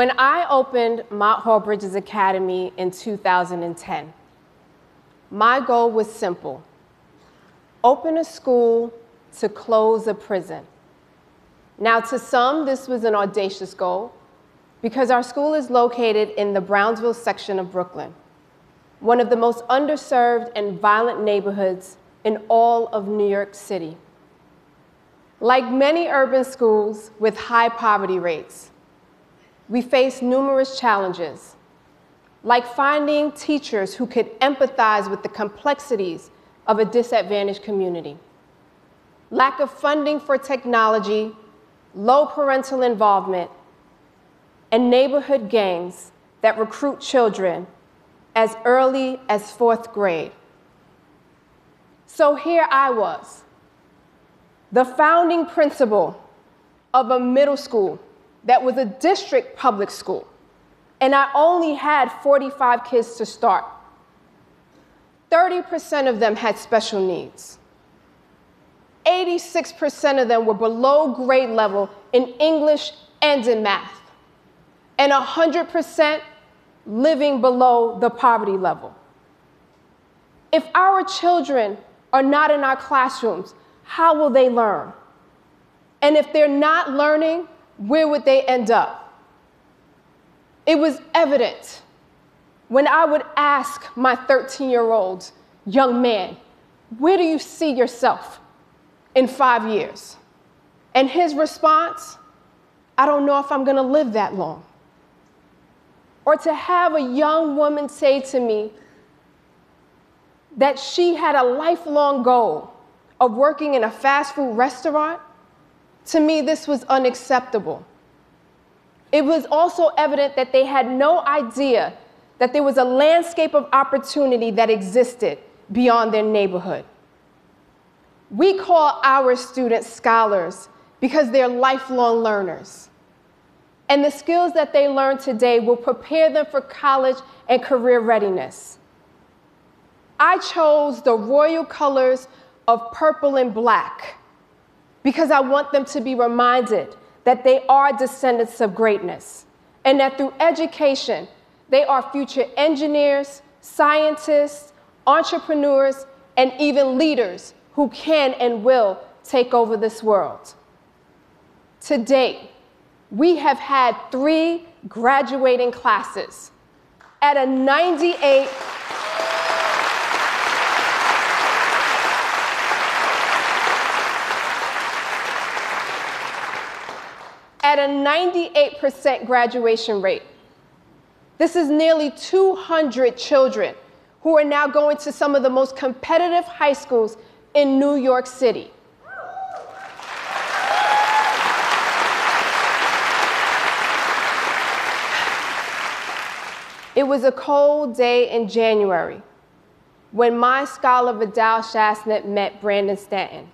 When I opened Mott Hall Bridges Academy in 2010, my goal was simple open a school to close a prison. Now, to some, this was an audacious goal because our school is located in the Brownsville section of Brooklyn, one of the most underserved and violent neighborhoods in all of New York City. Like many urban schools with high poverty rates, we face numerous challenges, like finding teachers who could empathize with the complexities of a disadvantaged community, lack of funding for technology, low parental involvement, and neighborhood gangs that recruit children as early as fourth grade. So here I was, the founding principal of a middle school that was a district public school, and I only had 45 kids to start. 30% of them had special needs. 86% of them were below grade level in English and in math, and 100% living below the poverty level. If our children are not in our classrooms, how will they learn? And if they're not learning, where would they end up? It was evident when I would ask my 13 year old young man, Where do you see yourself in five years? And his response, I don't know if I'm gonna live that long. Or to have a young woman say to me that she had a lifelong goal of working in a fast food restaurant, to me, this was unacceptable. It was also evident that they had no idea that there was a landscape of opportunity that existed beyond their neighborhood. We call our students scholars because they're lifelong learners. And the skills that they learn today will prepare them for college and career readiness. I chose the royal colors of purple and black because I want them to be reminded that they are descendants of greatness and that through education, they are future engineers, scientists, entrepreneurs, and even leaders who can and will take over this world. To date, we have had three graduating classes at a 98 at a 98% graduation rate. This is nearly 200 children who are now going to some of the most competitive high schools in New York City. It was a cold day in January when my scholar Vidal Chastanet met Brandon Stanton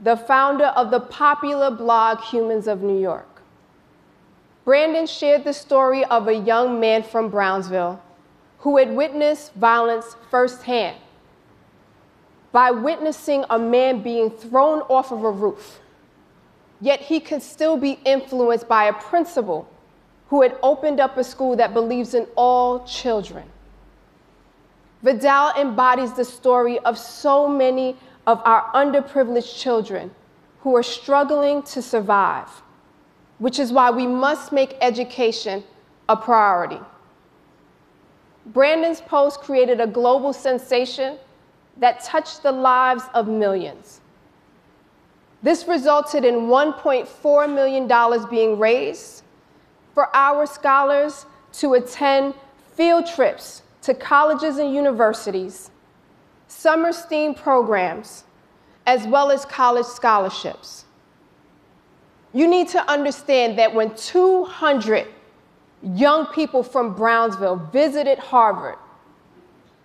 the founder of the popular blog Humans of New York. Brandon shared the story of a young man from Brownsville who had witnessed violence firsthand by witnessing a man being thrown off of a roof. Yet he could still be influenced by a principal who had opened up a school that believes in all children. Vidal embodies the story of so many of our underprivileged children who are struggling to survive, which is why we must make education a priority. Brandon's post created a global sensation that touched the lives of millions. This resulted in $1.4 million being raised for our scholars to attend field trips to colleges and universities summer STEAM programs, as well as college scholarships. You need to understand that when 200 young people from Brownsville visited Harvard,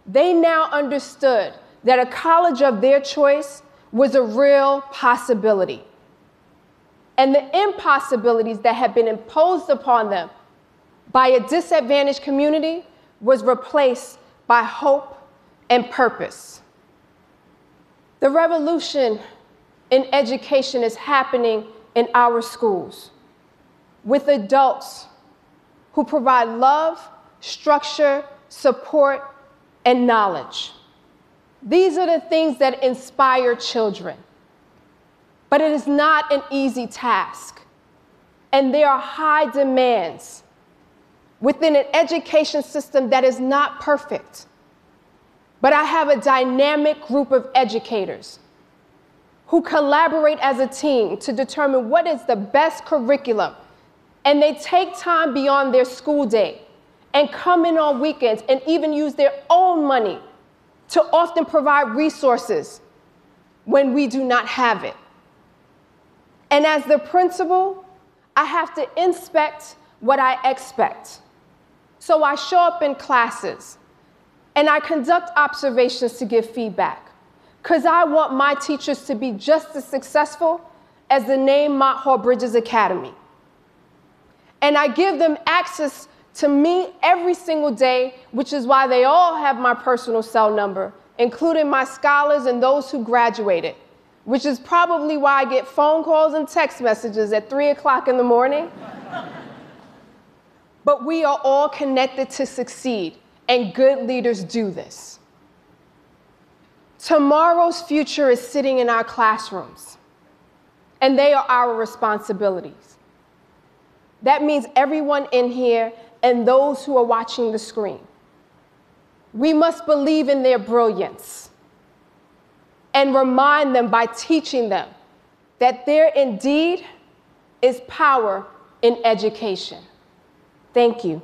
they now understood that a college of their choice was a real possibility. And the impossibilities that had been imposed upon them by a disadvantaged community was replaced by hope and purpose. The revolution in education is happening in our schools with adults who provide love, structure, support, and knowledge. These are the things that inspire children. But it is not an easy task, and there are high demands within an education system that is not perfect. But I have a dynamic group of educators who collaborate as a team to determine what is the best curriculum. And they take time beyond their school day and come in on weekends and even use their own money to often provide resources when we do not have it. And as the principal, I have to inspect what I expect. So I show up in classes and I conduct observations to give feedback because I want my teachers to be just as successful as the name Mott Hall Bridges Academy. And I give them access to me every single day, which is why they all have my personal cell number, including my scholars and those who graduated, which is probably why I get phone calls and text messages at 3 o'clock in the morning but we are all connected to succeed, and good leaders do this. Tomorrow's future is sitting in our classrooms, and they are our responsibilities. That means everyone in here and those who are watching the screen. We must believe in their brilliance and remind them by teaching them that there indeed is power in education. Thank you.